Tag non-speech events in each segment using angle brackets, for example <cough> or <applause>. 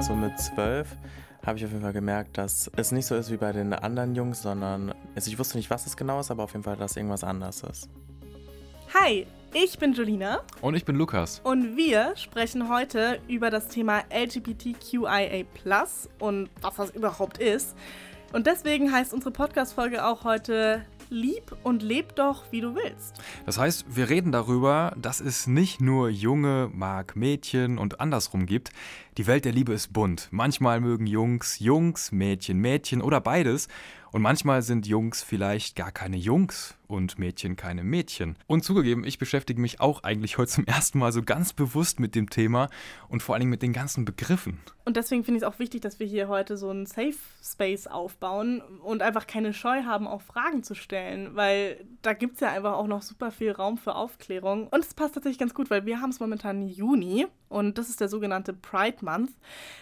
So mit zwölf habe ich auf jeden Fall gemerkt, dass es nicht so ist wie bei den anderen Jungs, sondern also ich wusste nicht, was es genau ist, aber auf jeden Fall, dass irgendwas anders ist. Hi, ich bin Julina Und ich bin Lukas. und wir sprechen heute über das Thema LGBTQIA und was das überhaupt ist. Und deswegen heißt unsere Podcast-Folge auch heute Lieb und leb doch, wie du willst. Das heißt, wir reden darüber, dass es nicht nur Junge mag Mädchen und andersrum gibt. Die Welt der Liebe ist bunt. Manchmal mögen Jungs Jungs, Mädchen Mädchen oder beides. Und manchmal sind Jungs vielleicht gar keine Jungs und Mädchen keine Mädchen. Und zugegeben, ich beschäftige mich auch eigentlich heute zum <laughs> ersten Mal so ganz bewusst mit dem Thema und vor allen Dingen mit den ganzen Begriffen. Und deswegen finde ich es auch wichtig, dass wir hier heute so einen Safe Space aufbauen und einfach keine Scheu haben, auch Fragen zu stellen, weil da gibt es ja einfach auch noch super viel Raum für Aufklärung. Und es passt tatsächlich ganz gut, weil wir haben es momentan Juni und das ist der sogenannte Pride Month.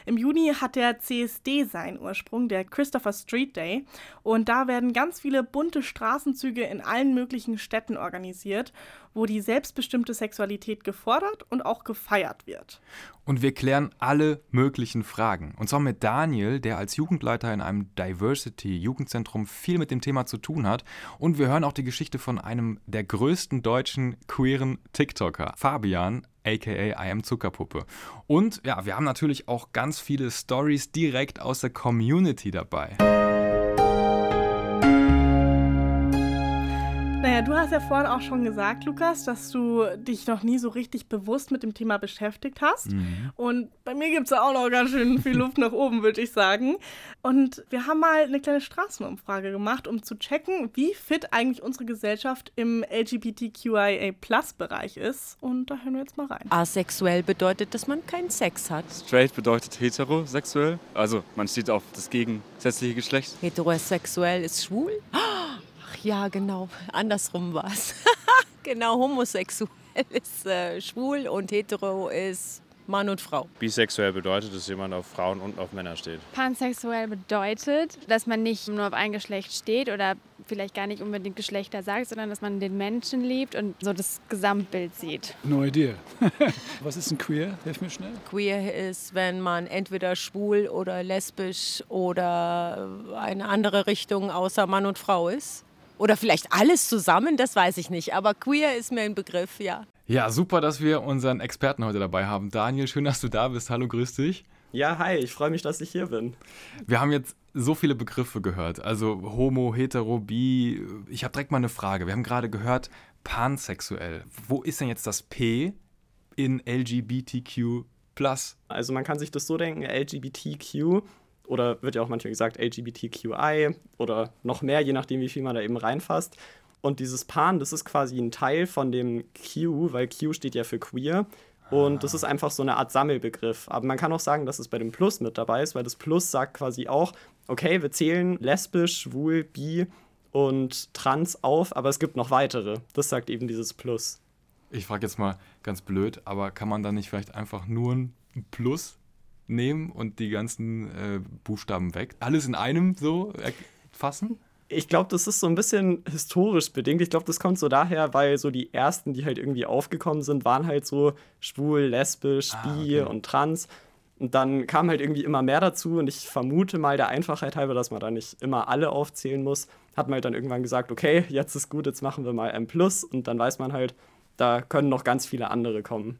Im Juni hat der CSD seinen Ursprung, der Christopher Street Day. Und da werden ganz viele bunte Straßenzüge in allen möglichen Städten organisiert, wo die selbstbestimmte Sexualität gefordert und auch gefeiert wird. Und wir klären alle möglichen Fragen. Und zwar mit Daniel, der als Jugendleiter in einem Diversity-Jugendzentrum viel mit dem Thema zu tun hat. Und wir hören auch die Geschichte von einem der größten deutschen queeren TikToker, Fabian, aka I am Zuckerpuppe. Und ja, wir haben natürlich auch ganz viele Stories direkt aus der Community dabei. Naja, du hast ja vorhin auch schon gesagt, Lukas, dass du dich noch nie so richtig bewusst mit dem Thema beschäftigt hast. Und bei mir gibt es auch noch ganz schön viel Luft nach oben, würde ich sagen. Und wir haben mal eine kleine Straßenumfrage gemacht, um zu checken, wie fit eigentlich unsere Gesellschaft im LGBTQIA-Plus-Bereich ist. Und da hören wir jetzt mal rein. Asexuell bedeutet, dass man keinen Sex hat. Straight bedeutet heterosexuell. Also man steht auf das gegensätzliche Geschlecht. Heterosexuell ist schwul. Ach ja, genau. Andersrum war es. <laughs> genau, homosexuell ist äh, schwul und hetero ist Mann und Frau. Bisexuell bedeutet, dass jemand auf Frauen und auf Männer steht. Pansexuell bedeutet, dass man nicht nur auf ein Geschlecht steht oder vielleicht gar nicht unbedingt Geschlechter sagt, sondern dass man den Menschen liebt und so das Gesamtbild sieht. No idea. <laughs> Was ist ein Queer? Hilf mir schnell. Queer ist, wenn man entweder schwul oder lesbisch oder eine andere Richtung außer Mann und Frau ist. Oder vielleicht alles zusammen, das weiß ich nicht. Aber queer ist mir ein Begriff, ja. Ja, super, dass wir unseren Experten heute dabei haben. Daniel, schön, dass du da bist. Hallo, grüß dich. Ja, hi, ich freue mich, dass ich hier bin. Wir haben jetzt so viele Begriffe gehört. Also Homo, Hetero, Bi. Ich habe direkt mal eine Frage. Wir haben gerade gehört, pansexuell. Wo ist denn jetzt das P in LGBTQ? Also man kann sich das so denken, LGBTQ oder wird ja auch manchmal gesagt LGBTQI oder noch mehr, je nachdem, wie viel man da eben reinfasst. Und dieses Pan, das ist quasi ein Teil von dem Q, weil Q steht ja für queer. Und das ist einfach so eine Art Sammelbegriff. Aber man kann auch sagen, dass es bei dem Plus mit dabei ist, weil das Plus sagt quasi auch, okay, wir zählen lesbisch, schwul, bi und trans auf, aber es gibt noch weitere. Das sagt eben dieses Plus. Ich frage jetzt mal ganz blöd, aber kann man da nicht vielleicht einfach nur ein Plus nehmen und die ganzen äh, Buchstaben weg? Alles in einem so fassen? Ich glaube, das ist so ein bisschen historisch bedingt. Ich glaube, das kommt so daher, weil so die ersten, die halt irgendwie aufgekommen sind, waren halt so schwul, lesbisch, Ah, bi okay. und trans. Und dann kam halt irgendwie immer mehr dazu und ich vermute mal der Einfachheit halber, dass man da nicht immer alle aufzählen muss, hat man halt dann irgendwann gesagt, okay, jetzt ist gut, jetzt machen wir mal M+, und dann weiß man halt, da können noch ganz viele andere kommen.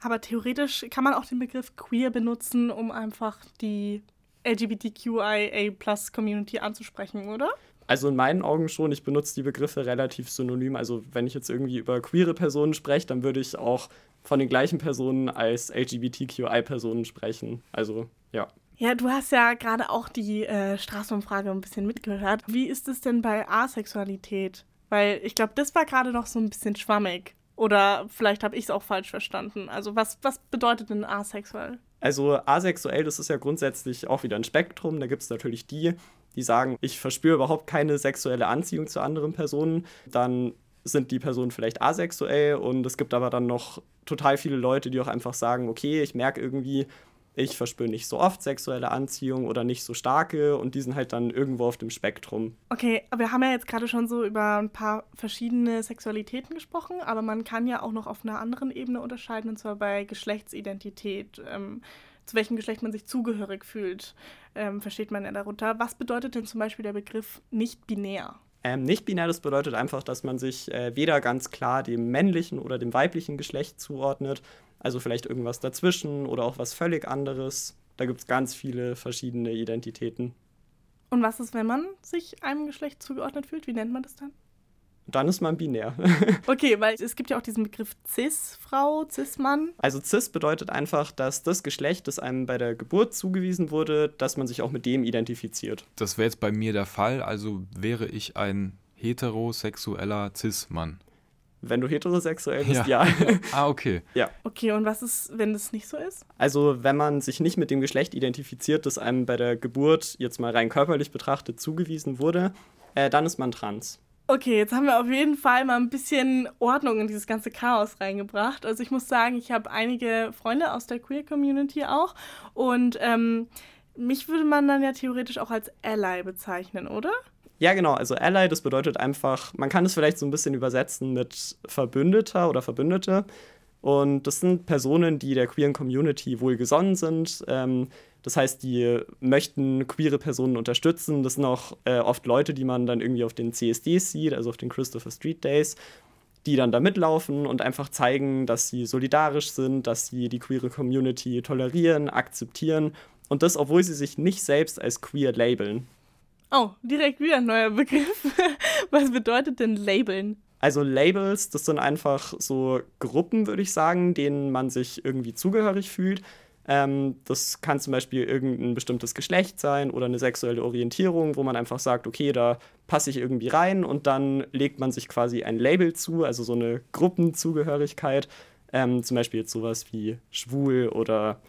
Aber theoretisch kann man auch den Begriff queer benutzen, um einfach die LGBTQIA-Plus-Community anzusprechen, oder? Also in meinen Augen schon, ich benutze die Begriffe relativ synonym. Also wenn ich jetzt irgendwie über queere Personen spreche, dann würde ich auch von den gleichen Personen als LGBTQI-Personen sprechen. Also ja. Ja, du hast ja gerade auch die äh, Straßenumfrage ein bisschen mitgehört. Wie ist es denn bei Asexualität? Weil ich glaube, das war gerade noch so ein bisschen schwammig. Oder vielleicht habe ich es auch falsch verstanden. Also was, was bedeutet denn asexuell? Also asexuell, das ist ja grundsätzlich auch wieder ein Spektrum. Da gibt es natürlich die, die sagen, ich verspüre überhaupt keine sexuelle Anziehung zu anderen Personen. Dann sind die Personen vielleicht asexuell und es gibt aber dann noch total viele Leute, die auch einfach sagen, okay, ich merke irgendwie, ich verspüre nicht so oft sexuelle Anziehung oder nicht so starke und die sind halt dann irgendwo auf dem Spektrum. Okay, aber wir haben ja jetzt gerade schon so über ein paar verschiedene Sexualitäten gesprochen, aber man kann ja auch noch auf einer anderen Ebene unterscheiden, und zwar bei Geschlechtsidentität. Ähm, zu welchem Geschlecht man sich zugehörig fühlt, ähm, versteht man ja darunter. Was bedeutet denn zum Beispiel der Begriff nicht binär? Ähm, nicht binär, das bedeutet einfach, dass man sich äh, weder ganz klar dem männlichen oder dem weiblichen Geschlecht zuordnet, also vielleicht irgendwas dazwischen oder auch was völlig anderes. Da gibt es ganz viele verschiedene Identitäten. Und was ist, wenn man sich einem Geschlecht zugeordnet fühlt? Wie nennt man das dann? Dann ist man binär. <laughs> okay, weil es gibt ja auch diesen Begriff Cis-Frau, Cis-Mann. Also Cis bedeutet einfach, dass das Geschlecht, das einem bei der Geburt zugewiesen wurde, dass man sich auch mit dem identifiziert. Das wäre jetzt bei mir der Fall, also wäre ich ein heterosexueller Cis-Mann. Wenn du heterosexuell bist, ja. ja. <laughs> ah, okay. Ja. Okay, und was ist, wenn das nicht so ist? Also, wenn man sich nicht mit dem Geschlecht identifiziert, das einem bei der Geburt jetzt mal rein körperlich betrachtet zugewiesen wurde, äh, dann ist man trans. Okay, jetzt haben wir auf jeden Fall mal ein bisschen Ordnung in dieses ganze Chaos reingebracht. Also ich muss sagen, ich habe einige Freunde aus der Queer Community auch und ähm, mich würde man dann ja theoretisch auch als Ally bezeichnen, oder? Ja, genau. Also Ally, das bedeutet einfach, man kann es vielleicht so ein bisschen übersetzen mit Verbündeter oder Verbündete. Und das sind Personen, die der queeren Community wohlgesonnen sind. Ähm, das heißt, die möchten queere Personen unterstützen. Das sind auch äh, oft Leute, die man dann irgendwie auf den CSDs sieht, also auf den Christopher Street Days, die dann da mitlaufen und einfach zeigen, dass sie solidarisch sind, dass sie die queere Community tolerieren, akzeptieren. Und das, obwohl sie sich nicht selbst als queer labeln. Oh, direkt wieder ein neuer Begriff. <laughs> Was bedeutet denn labeln? Also Labels, das sind einfach so Gruppen, würde ich sagen, denen man sich irgendwie zugehörig fühlt. Ähm, das kann zum Beispiel irgendein bestimmtes Geschlecht sein oder eine sexuelle Orientierung, wo man einfach sagt, okay, da passe ich irgendwie rein und dann legt man sich quasi ein Label zu, also so eine Gruppenzugehörigkeit. Ähm, zum Beispiel jetzt sowas wie schwul oder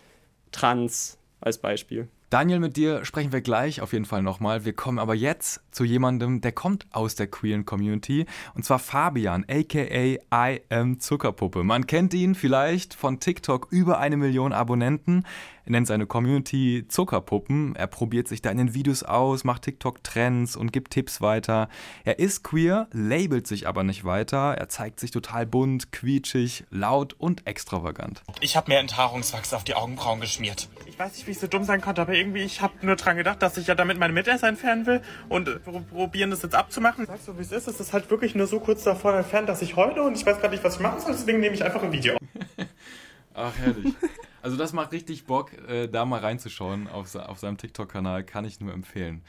trans als Beispiel. Daniel, mit dir sprechen wir gleich auf jeden Fall nochmal. Wir kommen aber jetzt zu jemandem, der kommt aus der queeren Community. Und zwar Fabian, aka I am Zuckerpuppe. Man kennt ihn vielleicht von TikTok über eine Million Abonnenten. Er nennt seine Community Zuckerpuppen. Er probiert sich da in den Videos aus, macht TikTok-Trends und gibt Tipps weiter. Er ist queer, labelt sich aber nicht weiter. Er zeigt sich total bunt, quietschig, laut und extravagant. Ich habe mir Enthaarungswachs auf die Augenbrauen geschmiert. Ich weiß nicht, wie ich so dumm sein konnte, aber irgendwie, ich habe nur dran gedacht, dass ich ja damit meine Mitesser entfernen will und äh, probieren das jetzt abzumachen. Sagst du, wie es ist? Es ist halt wirklich nur so kurz davor entfernt, dass ich heule und ich weiß gerade nicht, was ich machen soll, deswegen nehme ich einfach ein Video. <laughs> Ach, herrlich. Also das macht richtig Bock, äh, da mal reinzuschauen auf, auf seinem TikTok-Kanal, kann ich nur empfehlen.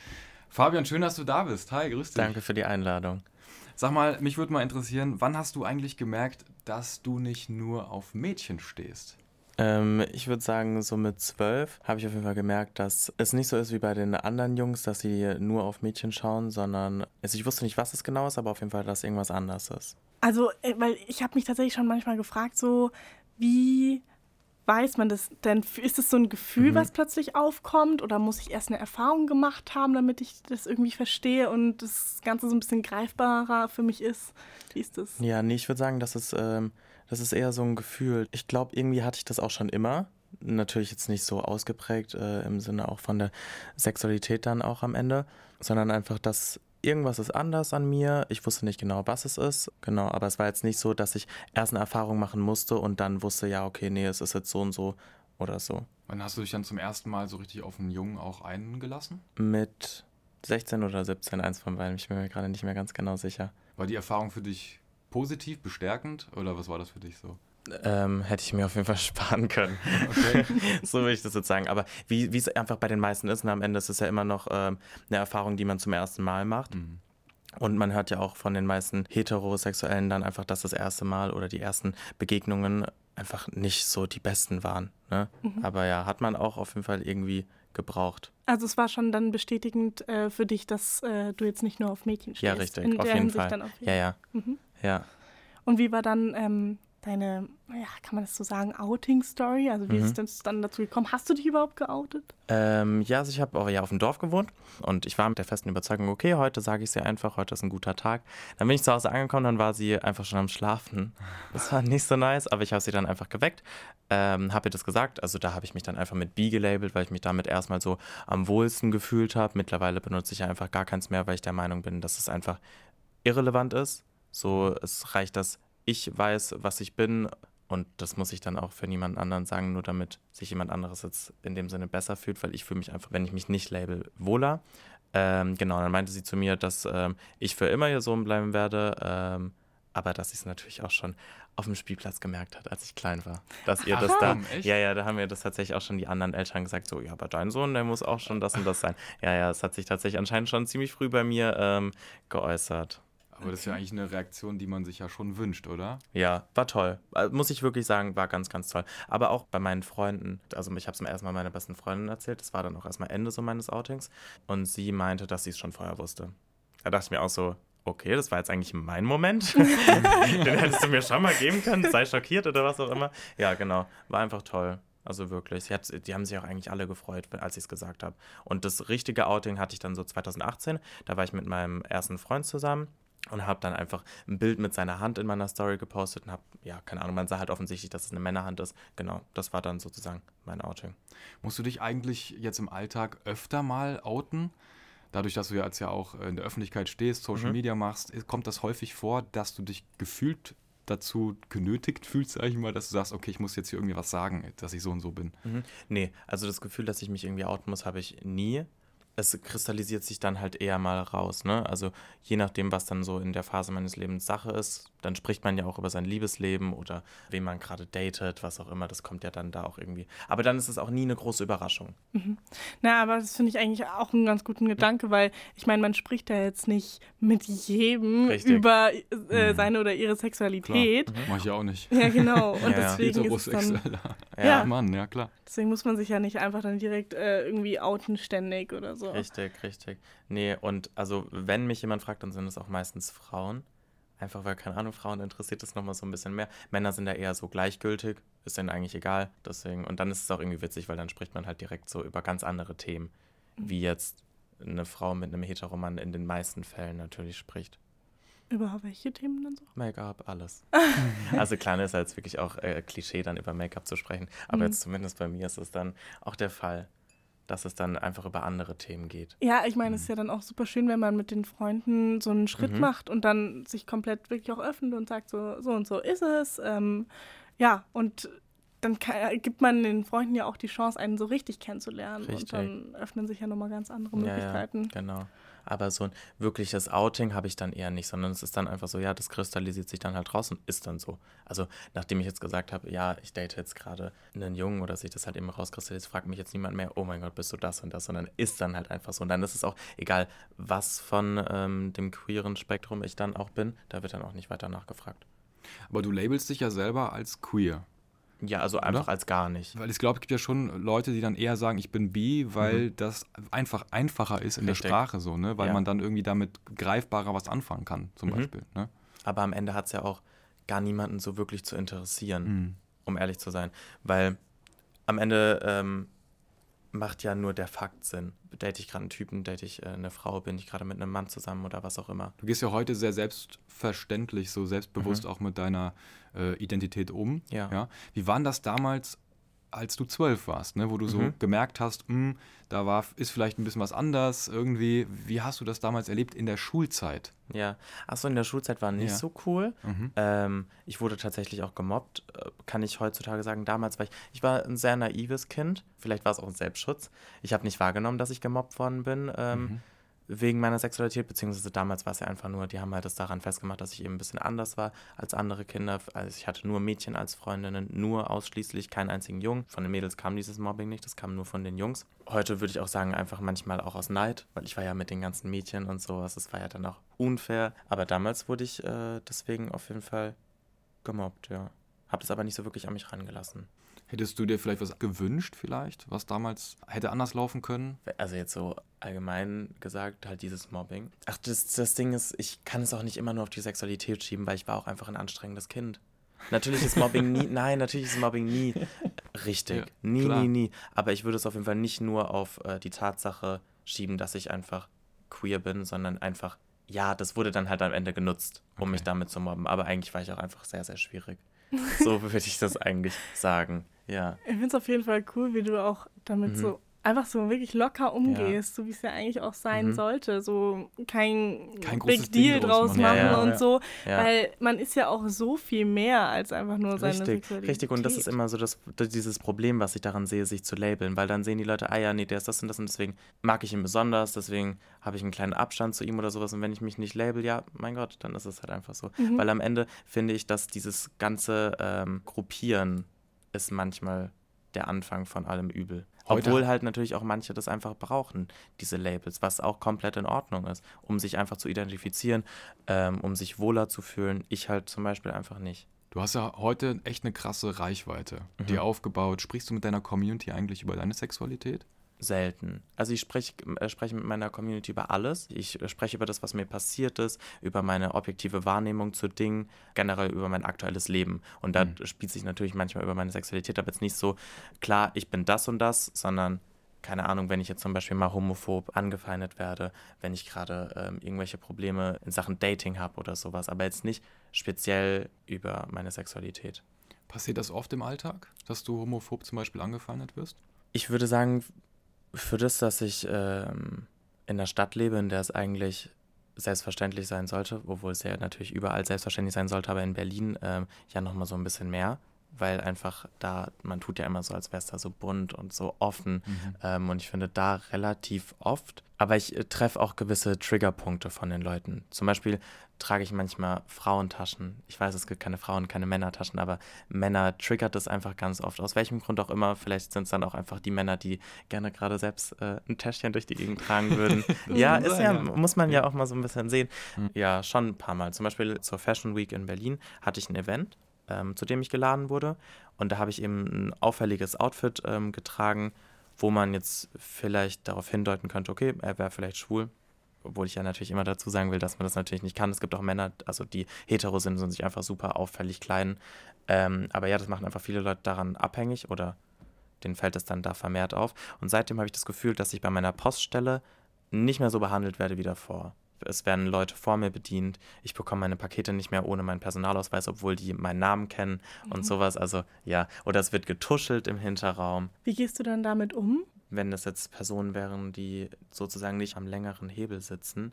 Fabian, schön, dass du da bist. Hi, grüß dich. Danke für die Einladung. Sag mal, mich würde mal interessieren, wann hast du eigentlich gemerkt, dass du nicht nur auf Mädchen stehst? Ähm, ich würde sagen, so mit zwölf habe ich auf jeden Fall gemerkt, dass es nicht so ist wie bei den anderen Jungs, dass sie nur auf Mädchen schauen, sondern also ich wusste nicht, was es genau ist, aber auf jeden Fall, dass irgendwas anders ist. Also, äh, weil ich habe mich tatsächlich schon manchmal gefragt, so wie weiß man das denn? Ist es so ein Gefühl, mhm. was plötzlich aufkommt? Oder muss ich erst eine Erfahrung gemacht haben, damit ich das irgendwie verstehe und das Ganze so ein bisschen greifbarer für mich ist? Wie ist das? Ja, nee, ich würde sagen, das ist, ähm, das ist eher so ein Gefühl. Ich glaube, irgendwie hatte ich das auch schon immer. Natürlich jetzt nicht so ausgeprägt äh, im Sinne auch von der Sexualität dann auch am Ende, sondern einfach, dass irgendwas ist anders an mir. Ich wusste nicht genau, was es ist. Genau, aber es war jetzt nicht so, dass ich erst eine Erfahrung machen musste und dann wusste, ja, okay, nee, es ist jetzt so und so oder so. Wann hast du dich dann zum ersten Mal so richtig auf einen Jungen auch eingelassen? Mit 16 oder 17, eins von beiden. Ich bin mir gerade nicht mehr ganz genau sicher. War die Erfahrung für dich positiv, bestärkend oder was war das für dich so? Ähm, hätte ich mir auf jeden Fall <laughs> sparen können. Okay. so würde ich das jetzt sagen. Aber wie es einfach bei den meisten ist, und am Ende ist es ja immer noch ähm, eine Erfahrung, die man zum ersten Mal macht. Mhm. Und man hört ja auch von den meisten Heterosexuellen dann einfach, dass das erste Mal oder die ersten Begegnungen einfach nicht so die besten waren. Ne? Mhm. Aber ja, hat man auch auf jeden Fall irgendwie gebraucht. Also es war schon dann bestätigend äh, für dich, dass äh, du jetzt nicht nur auf Mädchen stehst. Ja, richtig, auf jeden Hinsicht Fall. ja, ja. Mhm. ja. Und wie war dann ähm, deine, ja, kann man das so sagen, Outing-Story? Also wie mhm. ist es dann dazu gekommen? Hast du dich überhaupt geoutet? Ähm, ja, also ich habe auch ja auf dem Dorf gewohnt und ich war mit der festen Überzeugung, okay, heute sage ich sie einfach, heute ist ein guter Tag. Dann bin ich zu Hause angekommen, dann war sie einfach schon am Schlafen. Das war nicht so nice, aber ich habe sie dann einfach geweckt, ähm, habe ihr das gesagt. Also da habe ich mich dann einfach mit B gelabelt, weil ich mich damit erstmal so am wohlsten gefühlt habe. Mittlerweile benutze ich einfach gar keins mehr, weil ich der Meinung bin, dass es einfach irrelevant ist. So, es reicht, dass ich weiß, was ich bin Und das muss ich dann auch für niemand anderen sagen, nur damit sich jemand anderes jetzt in dem Sinne besser fühlt, weil ich fühle mich einfach, wenn ich mich nicht label, wohler. Ähm, genau, dann meinte sie zu mir, dass ähm, ich für immer ihr Sohn bleiben werde, ähm, aber dass sie es natürlich auch schon auf dem Spielplatz gemerkt hat, als ich klein war. Dass ihr Ach, das da. echt? Ja, ja, da haben mir das tatsächlich auch schon die anderen Eltern gesagt, so, ja, aber dein Sohn, der muss auch schon das und das sein. Ja, ja, es hat sich tatsächlich anscheinend schon ziemlich früh bei mir ähm, geäußert. Aber das ist ja eigentlich eine Reaktion, die man sich ja schon wünscht, oder? Ja, war toll. Also, Muss ich wirklich sagen, war ganz, ganz toll. Aber auch bei meinen Freunden, also ich habe es mir erstmal meiner besten Freundin erzählt, das war dann auch erstmal Ende so meines Outings. Und sie meinte, dass sie es schon vorher wusste. Da dachte ich mir auch so, okay, das war jetzt eigentlich mein Moment. <laughs> Den hättest du mir schon mal geben können, sei schockiert oder was auch immer. Ja, genau. War einfach toll. Also wirklich. Sie hat, die haben sich auch eigentlich alle gefreut, als ich es gesagt habe. Und das richtige Outing hatte ich dann so 2018. Da war ich mit meinem ersten Freund zusammen und habe dann einfach ein Bild mit seiner Hand in meiner Story gepostet und habe, ja, keine Ahnung, man sah halt offensichtlich, dass es eine Männerhand ist. Genau, das war dann sozusagen mein Outing. Musst du dich eigentlich jetzt im Alltag öfter mal outen? Dadurch, dass du ja jetzt ja auch in der Öffentlichkeit stehst, Social Mhm. Media machst, kommt das häufig vor, dass du dich gefühlt dazu genötigt fühlst, sag ich mal, dass du sagst, okay, ich muss jetzt hier irgendwie was sagen, dass ich so und so bin. Mhm. Nee, also das Gefühl, dass ich mich irgendwie outen muss, habe ich nie. Es kristallisiert sich dann halt eher mal raus, ne? Also je nachdem, was dann so in der Phase meines Lebens Sache ist, dann spricht man ja auch über sein Liebesleben oder wen man gerade datet, was auch immer, das kommt ja dann da auch irgendwie. Aber dann ist es auch nie eine große Überraschung. Mhm. Na, aber das finde ich eigentlich auch einen ganz guten Gedanke, weil ich meine, man spricht ja jetzt nicht mit jedem Richtig. über äh, Mhm. seine oder ihre Sexualität. Mach ich ja auch nicht. Ja, genau. Und <laughs> Ja, ja. deswegen ist es dann, Heterosexueller Ja. Mann, ja klar. deswegen muss man sich ja nicht einfach dann direkt äh, irgendwie outen ständig oder so. Richtig, richtig. Nee, und also wenn mich jemand fragt, dann sind es auch meistens Frauen. Einfach weil, keine Ahnung, Frauen interessiert es nochmal so ein bisschen mehr. Männer sind da eher so gleichgültig, ist denen eigentlich egal. Deswegen, und dann ist es auch irgendwie witzig, weil dann spricht man halt direkt so über ganz andere Themen, wie jetzt eine Frau mit einem Heteroman in den meisten Fällen natürlich spricht. Über welche Themen dann so? Make-up, alles. <laughs> also klar, ist jetzt wirklich auch äh, Klischee, dann über Make-up zu sprechen. Aber Mhm. jetzt zumindest bei mir ist es dann auch der Fall, dass es dann einfach über andere Themen geht. Ja, ich meine, es ist ja dann auch super schön, wenn man mit den Freunden so einen Schritt Mhm. macht und dann sich komplett wirklich auch öffnet und sagt, so, so und so ist es. Ähm, ja, und dann kann, gibt man den Freunden ja auch die Chance, einen so richtig kennenzulernen. Richtig. Und dann öffnen sich ja nochmal ganz andere Ja, ja, Möglichkeiten. genau. Aber so ein wirkliches Outing habe ich dann eher nicht, sondern es ist dann einfach so, ja, das kristallisiert sich dann halt raus und ist dann so. Also, nachdem ich jetzt gesagt habe, ja, ich date jetzt gerade einen Jungen oder sich das halt eben rauskristallisiert, fragt mich jetzt niemand mehr, oh mein Gott, bist du das und das, sondern ist dann halt einfach so. Und dann ist es auch egal, was von ähm, dem queeren Spektrum ich dann auch bin, da wird dann auch nicht weiter nachgefragt. Aber du labelst dich ja selber als queer. Ja, also einfach als gar nicht. Weil ich glaube, es gibt ja schon Leute, die dann eher sagen, ich bin bi, weil das einfach einfacher ist in Mhm. Richtig. der Sprache so, ne? Weil Ja. man dann irgendwie damit greifbarer was anfangen kann, zum Mhm. Beispiel. Ne? Aber am Ende hat es ja auch gar niemanden so wirklich zu interessieren, Mhm. um ehrlich zu sein. Weil am Ende ähm, macht ja nur der Fakt Sinn. Date ich gerade einen Typen, date ich äh, eine Frau, bin ich gerade mit einem Mann zusammen oder was auch immer. Du gehst ja heute sehr selbstverständlich, so selbstbewusst auch mit deiner äh, Identität um. Mhm. Ja. Wie war denn das damals, als du zwölf warst, ne? wo du so Mhm. gemerkt hast, hm, da war, ist vielleicht ein bisschen was anders irgendwie. Wie hast du das damals erlebt in der Schulzeit? Ja, achso, in der Schulzeit war nicht Ja. so cool. Mhm. Ähm, ich wurde tatsächlich auch gemobbt, äh, kann ich heutzutage sagen. Damals war ich, ich war ein sehr naives Kind. Vielleicht war es auch ein Selbstschutz. Ich habe nicht wahrgenommen, dass ich gemobbt worden bin ähm, Mhm. Wegen meiner Sexualität, beziehungsweise damals war es ja einfach nur, die haben halt das daran festgemacht, dass ich eben ein bisschen anders war als andere Kinder. Also ich hatte nur Mädchen als Freundinnen, nur ausschließlich, keinen einzigen Jungen. Von den Mädels kam dieses Mobbing nicht, das kam nur von den Jungs. Heute würde ich auch sagen, einfach manchmal auch aus Neid, weil ich war ja mit den ganzen Mädchen und sowas, das war ja dann auch unfair. Aber damals wurde ich äh, deswegen auf jeden Fall gemobbt, ja. Hab das aber nicht so wirklich an mich rangelassen. Hättest du dir vielleicht was gewünscht, vielleicht, was damals hätte anders laufen können? Also jetzt so allgemein gesagt, halt dieses Mobbing. Ach, das, das Ding ist, ich kann es auch nicht immer nur auf die Sexualität schieben, weil ich war auch einfach ein anstrengendes Kind. Natürlich ist Mobbing nie, <laughs> nein, natürlich ist Mobbing nie richtig. Ja, nie, klar. nie, nie. Aber ich würde es auf jeden Fall nicht nur auf äh, die Tatsache schieben, dass ich einfach queer bin, sondern einfach, ja, das wurde dann halt am Ende genutzt, um mich damit zu mobben. Aber eigentlich war ich auch einfach sehr, sehr schwierig. <laughs> So würde ich das eigentlich sagen. Ja. Ich finde es auf jeden Fall cool, wie du auch damit Mhm. so einfach so wirklich locker umgehst, ja. so wie es ja eigentlich auch sein mhm. sollte. So kein, kein Big Deal draus machen, ja, ja, und so. Weil man ist ja auch so viel mehr als einfach nur seine richtig, Sexualität. Richtig, und das ist immer so das, dieses Problem, was ich daran sehe, sich zu labeln. Weil dann sehen die Leute, ah ja, nee, der ist das und das und deswegen mag ich ihn besonders, deswegen habe ich einen kleinen Abstand zu ihm oder sowas. Und wenn ich mich nicht label, ja, mein Gott, dann ist es halt einfach so. Mhm. Weil am Ende finde ich, dass dieses ganze ähm, Gruppieren ist manchmal der Anfang von allem Übel. Heute Obwohl halt natürlich auch manche das einfach brauchen, diese Labels, was auch komplett in Ordnung ist, um sich einfach zu identifizieren, ähm, um sich wohler zu fühlen. Ich halt zum Beispiel einfach nicht. Du hast ja heute echt eine krasse Reichweite mhm. dir aufgebaut. Sprichst du mit deiner Community eigentlich über deine Sexualität? Selten. Also ich spreche, äh, spreche mit meiner Community über alles. Ich äh, spreche über das, was mir passiert ist, über meine objektive Wahrnehmung zu Dingen, generell über mein aktuelles Leben. Und da mhm. spielt sich natürlich manchmal über meine Sexualität, aber jetzt nicht so klar, ich bin das und das, sondern keine Ahnung, wenn ich jetzt zum Beispiel mal homophob angefeindet werde, wenn ich gerade ähm, irgendwelche Probleme in Sachen Dating habe oder sowas, aber jetzt nicht speziell über meine Sexualität. Passiert das oft im Alltag, dass du homophob zum Beispiel angefeindet wirst? Ich würde sagen, für das, dass ich ähm, in der Stadt lebe, in der es eigentlich selbstverständlich sein sollte, obwohl es ja natürlich überall selbstverständlich sein sollte, aber in Berlin ähm, ja nochmal so ein bisschen mehr, weil einfach da, man tut ja immer so, als wäre es da so bunt und so offen mhm. ähm, und ich finde da relativ oft, aber ich äh, treffe auch gewisse Triggerpunkte von den Leuten. Zum Beispiel trage ich manchmal Frauentaschen. Ich weiß, es gibt keine Frauen, keine Männertaschen, aber Männer triggert das einfach ganz oft. Aus welchem Grund auch immer. Vielleicht sind es dann auch einfach die Männer, die gerne gerade selbst äh, ein Täschchen durch die Gegend tragen würden. <laughs> ja, ist ja, muss man ja auch mal so ein bisschen sehen. Mhm. Ja, schon ein paar Mal. Zum Beispiel zur Fashion Week in Berlin hatte ich ein Event, ähm, zu dem ich geladen wurde. Und da habe ich eben ein auffälliges Outfit ähm, getragen, wo man jetzt vielleicht darauf hindeuten könnte, okay, er wäre vielleicht schwul obwohl ich ja natürlich immer dazu sagen will, dass man das natürlich nicht kann. Es gibt auch Männer, also die hetero sind und sich einfach super auffällig kleiden. Ähm, aber ja, das machen einfach viele Leute daran abhängig oder denen fällt es dann da vermehrt auf. Und seitdem habe ich das Gefühl, dass ich bei meiner Poststelle nicht mehr so behandelt werde wie davor. Es werden Leute vor mir bedient. Ich bekomme meine Pakete nicht mehr ohne meinen Personalausweis, obwohl die meinen Namen kennen mhm. und sowas. Also ja, oder es wird getuschelt im Hinterraum. Wie gehst du dann damit um? wenn das jetzt Personen wären, die sozusagen nicht am längeren Hebel sitzen,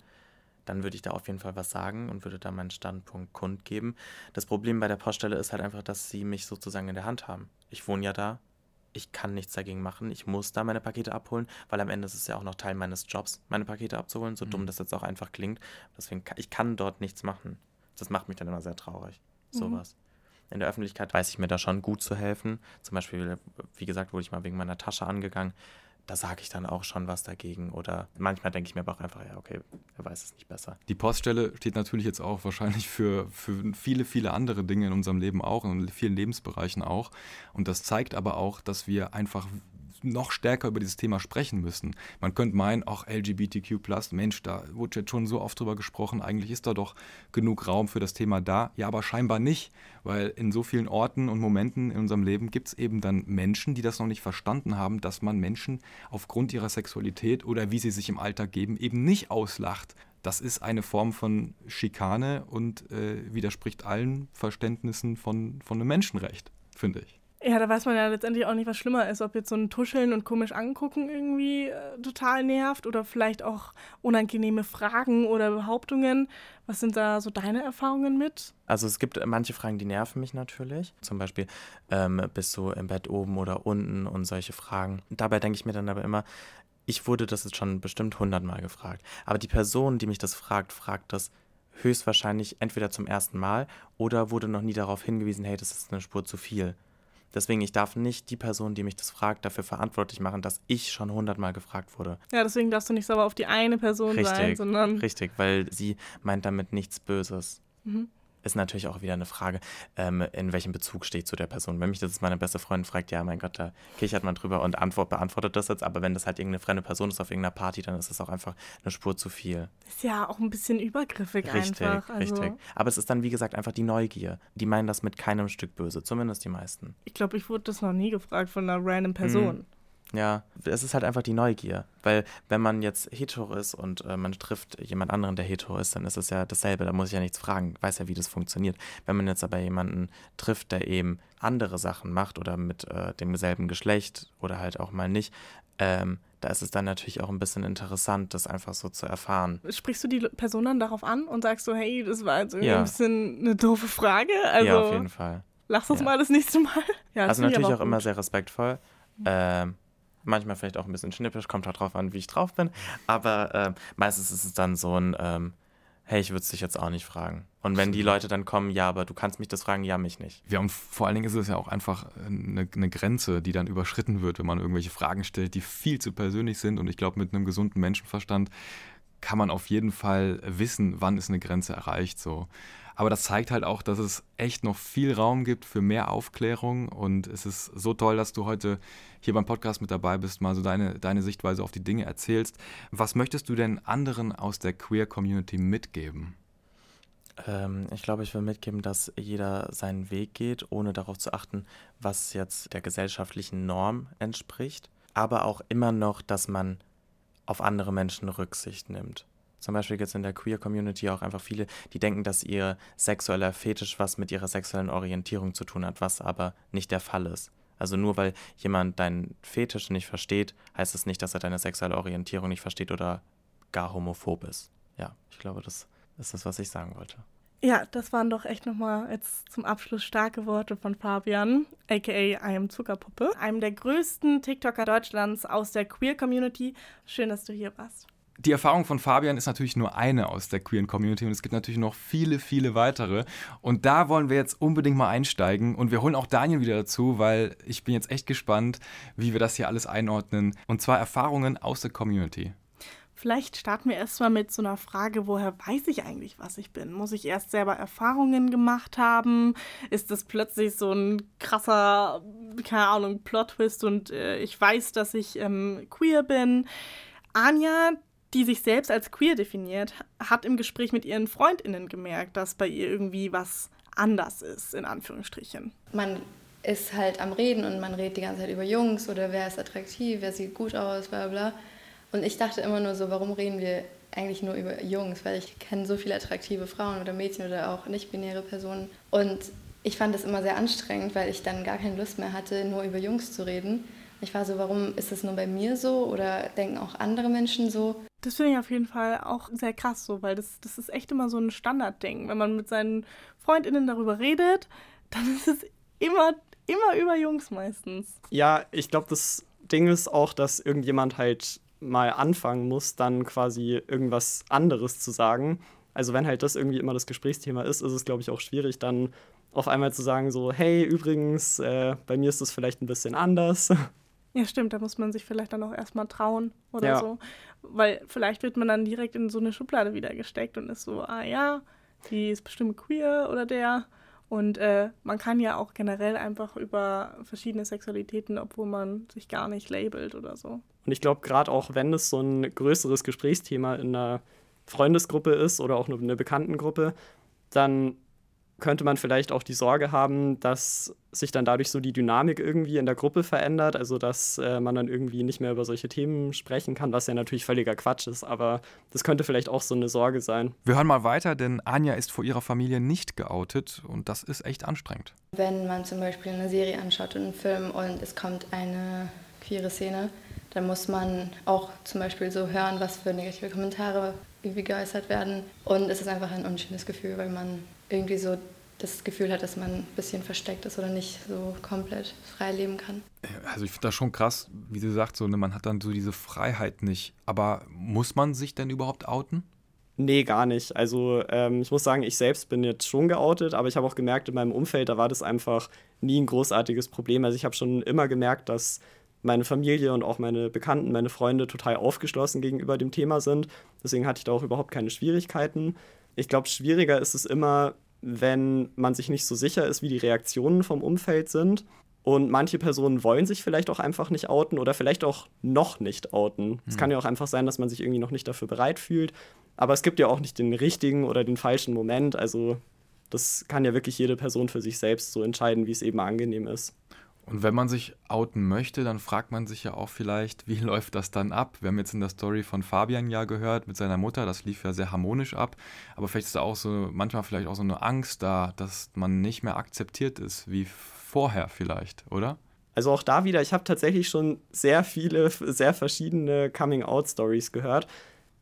dann würde ich da auf jeden Fall was sagen und würde da meinen Standpunkt kundgeben. Das Problem bei der Poststelle ist halt einfach, dass sie mich sozusagen in der Hand haben. Ich wohne ja da, ich kann nichts dagegen machen, ich muss da meine Pakete abholen, weil am Ende ist es ja auch noch Teil meines Jobs, meine Pakete abzuholen, so mhm. dumm das jetzt auch einfach klingt. Deswegen, kann, ich kann dort nichts machen. Das macht mich dann immer sehr traurig, mhm. sowas in der Öffentlichkeit weiß ich mir da schon gut zu helfen. Zum Beispiel, wie gesagt, wurde ich mal wegen meiner Tasche angegangen da sage ich dann auch schon was dagegen. Oder manchmal denke ich mir aber auch einfach, ja, okay, er weiß es nicht besser. Die Poststelle steht natürlich jetzt auch wahrscheinlich für, für viele, viele andere Dinge in unserem Leben auch, in vielen Lebensbereichen auch. Und das zeigt aber auch, dass wir einfach noch stärker über dieses Thema sprechen müssen. Man könnte meinen, auch LGBTQ, Mensch, da wurde jetzt schon so oft drüber gesprochen, eigentlich ist da doch genug Raum für das Thema da. Ja, aber scheinbar nicht, weil in so vielen Orten und Momenten in unserem Leben gibt es eben dann Menschen, die das noch nicht verstanden haben, dass man Menschen aufgrund ihrer Sexualität oder wie sie sich im Alltag geben, eben nicht auslacht. Das ist eine Form von Schikane und äh, widerspricht allen Verständnissen von, von einem Menschenrecht, finde ich. Ja, da weiß man ja letztendlich auch nicht, was schlimmer ist, ob jetzt so ein Tuscheln und komisch angucken irgendwie äh, total nervt oder vielleicht auch unangenehme Fragen oder Behauptungen. Was sind da so deine Erfahrungen mit? Also es gibt manche Fragen, die nerven mich natürlich. Zum Beispiel, ähm, bist du im Bett oben oder unten und solche Fragen. Dabei denke ich mir dann aber immer, ich wurde das jetzt schon bestimmt hundertmal gefragt. Aber die Person, die mich das fragt, fragt das höchstwahrscheinlich entweder zum ersten Mal oder wurde noch nie darauf hingewiesen, hey, das ist eine Spur zu viel. Deswegen, ich darf nicht die Person, die mich das fragt, dafür verantwortlich machen, dass ich schon hundertmal gefragt wurde. Ja, deswegen darfst du nicht sauer auf die eine Person richtig, sein, sondern. Richtig, weil sie meint damit nichts Böses. Mhm ist natürlich auch wieder eine Frage, ähm, in welchem Bezug steht zu der Person. Wenn mich das meine beste Freundin fragt, ja, mein Gott, da kichert man drüber und Antwort beantwortet das jetzt, aber wenn das halt irgendeine fremde Person ist auf irgendeiner Party, dann ist das auch einfach eine Spur zu viel. Ist ja auch ein bisschen übergriffig richtig, einfach. Also. Richtig, Aber es ist dann, wie gesagt, einfach die Neugier. Die meinen das mit keinem Stück böse, zumindest die meisten. Ich glaube, ich wurde das noch nie gefragt von einer random Person. Mhm. Ja, es ist halt einfach die Neugier. Weil wenn man jetzt hetero ist und äh, man trifft jemand anderen, der hetero ist, dann ist es ja dasselbe. Da muss ich ja nichts fragen. Weiß ja, wie das funktioniert. Wenn man jetzt aber jemanden trifft, der eben andere Sachen macht oder mit äh, demselben Geschlecht oder halt auch mal nicht, ähm, da ist es dann natürlich auch ein bisschen interessant, das einfach so zu erfahren. Sprichst du die Person dann darauf an und sagst so, hey, das war jetzt irgendwie ja. ein bisschen eine doofe Frage? Also, ja, auf jeden Fall. Lass uns ja. mal das nächste Mal. <laughs> Ja, also natürlich auch, auch immer sehr respektvoll. Ähm, manchmal vielleicht auch ein bisschen schnippisch, kommt halt drauf an, wie ich drauf bin. Aber äh, meistens ist es dann so ein, ähm, hey, ich würde es dich jetzt auch nicht fragen. Und wenn die Leute dann kommen, ja, aber du kannst mich das fragen, ja, mich nicht. Ja, und vor allen Dingen ist es ja auch einfach eine, eine Grenze, die dann überschritten wird, wenn man irgendwelche Fragen stellt, die viel zu persönlich sind. Und ich glaube, mit einem gesunden Menschenverstand kann man auf jeden Fall wissen, wann ist eine Grenze erreicht. So. Aber das zeigt halt auch, dass es echt noch viel Raum gibt für mehr Aufklärung. Und es ist so toll, dass du heute hier beim Podcast mit dabei bist, mal so deine, deine Sichtweise auf die Dinge erzählst. Was möchtest du denn anderen aus der Queer Community mitgeben? Ähm, ich glaube, ich will mitgeben, dass jeder seinen Weg geht, ohne darauf zu achten, was jetzt der gesellschaftlichen Norm entspricht. Aber auch immer noch, dass man auf andere Menschen Rücksicht nimmt. Zum Beispiel gibt es in der Queer Community auch einfach viele, die denken, dass ihr sexueller Fetisch was mit ihrer sexuellen Orientierung zu tun hat, was aber nicht der Fall ist. Also nur weil jemand deinen Fetisch nicht versteht, heißt es nicht, dass er deine sexuelle Orientierung nicht versteht oder gar homophob ist. Ja, ich glaube, das ist das, was ich sagen wollte. Ja, das waren doch echt nochmal jetzt zum Abschluss starke Worte von Fabian, aka I am Zuckerpuppe, einem der größten TikToker Deutschlands aus der Queer Community. Schön, dass du hier warst die Erfahrung von Fabian ist natürlich nur eine aus der queeren Community und es gibt natürlich noch viele, viele weitere. Und da wollen wir jetzt unbedingt mal einsteigen und wir holen auch Daniel wieder dazu, weil ich bin jetzt echt gespannt, wie wir das hier alles einordnen. Und zwar Erfahrungen aus der Community. Vielleicht starten wir erstmal mit so einer Frage, woher weiß ich eigentlich, was ich bin? Muss ich erst selber Erfahrungen gemacht haben? Ist das plötzlich so ein krasser, keine Ahnung, Plot-Twist und äh, ich weiß, dass ich ähm, queer bin? Anja, die sich selbst als queer definiert, hat im Gespräch mit ihren Freundinnen gemerkt, dass bei ihr irgendwie was anders ist, in Anführungsstrichen. Man ist halt am Reden und man redet die ganze Zeit über Jungs oder wer ist attraktiv, wer sieht gut aus, bla bla. Und ich dachte immer nur so, warum reden wir eigentlich nur über Jungs? Weil ich kenne so viele attraktive Frauen oder Mädchen oder auch nicht-binäre Personen. Und ich fand das immer sehr anstrengend, weil ich dann gar keine Lust mehr hatte, nur über Jungs zu reden. Ich war so, warum ist das nur bei mir so oder denken auch andere Menschen so? Das finde ich auf jeden Fall auch sehr krass so, weil das, das ist echt immer so ein Standardding. Wenn man mit seinen FreundInnen darüber redet, dann ist es immer, immer über Jungs meistens. Ja, ich glaube, das Ding ist auch, dass irgendjemand halt mal anfangen muss, dann quasi irgendwas anderes zu sagen. Also wenn halt das irgendwie immer das Gesprächsthema ist, ist es, glaube ich, auch schwierig, dann auf einmal zu sagen, so, hey, übrigens, äh, bei mir ist das vielleicht ein bisschen anders. <laughs> Ja, stimmt, da muss man sich vielleicht dann auch erstmal trauen oder ja. so. Weil vielleicht wird man dann direkt in so eine Schublade wieder gesteckt und ist so, ah ja, die ist bestimmt queer oder der. Und äh, man kann ja auch generell einfach über verschiedene Sexualitäten, obwohl man sich gar nicht labelt oder so. Und ich glaube, gerade auch wenn es so ein größeres Gesprächsthema in einer Freundesgruppe ist oder auch eine Bekanntengruppe, dann könnte man vielleicht auch die Sorge haben, dass sich dann dadurch so die Dynamik irgendwie in der Gruppe verändert, also dass äh, man dann irgendwie nicht mehr über solche Themen sprechen kann, was ja natürlich völliger Quatsch ist, aber das könnte vielleicht auch so eine Sorge sein. Wir hören mal weiter, denn Anja ist vor ihrer Familie nicht geoutet und das ist echt anstrengend. Wenn man zum Beispiel eine Serie anschaut und einen Film und es kommt eine queere Szene, dann muss man auch zum Beispiel so hören, was für negative Kommentare irgendwie geäußert werden und es ist einfach ein unschönes Gefühl, weil man irgendwie so das Gefühl hat, dass man ein bisschen versteckt ist oder nicht so komplett frei leben kann. Also ich finde das schon krass, wie sie sagt, so, ne, man hat dann so diese Freiheit nicht. Aber muss man sich denn überhaupt outen? Nee, gar nicht. Also ähm, ich muss sagen, ich selbst bin jetzt schon geoutet, aber ich habe auch gemerkt, in meinem Umfeld, da war das einfach nie ein großartiges Problem. Also ich habe schon immer gemerkt, dass meine Familie und auch meine Bekannten, meine Freunde total aufgeschlossen gegenüber dem Thema sind. Deswegen hatte ich da auch überhaupt keine Schwierigkeiten. Ich glaube, schwieriger ist es immer, wenn man sich nicht so sicher ist, wie die Reaktionen vom Umfeld sind. Und manche Personen wollen sich vielleicht auch einfach nicht outen oder vielleicht auch noch nicht outen. Es hm. kann ja auch einfach sein, dass man sich irgendwie noch nicht dafür bereit fühlt. Aber es gibt ja auch nicht den richtigen oder den falschen Moment. Also das kann ja wirklich jede Person für sich selbst so entscheiden, wie es eben angenehm ist. Und wenn man sich outen möchte, dann fragt man sich ja auch vielleicht, wie <laughs> läuft das dann ab? Wir haben jetzt in der Story von Fabian ja gehört mit seiner Mutter, das lief ja sehr harmonisch ab. Aber vielleicht ist da auch so, manchmal vielleicht auch so eine Angst da, dass man nicht mehr akzeptiert ist, wie vorher vielleicht, oder? Also auch da wieder, ich habe tatsächlich schon sehr viele, sehr verschiedene Coming-out-Stories gehört.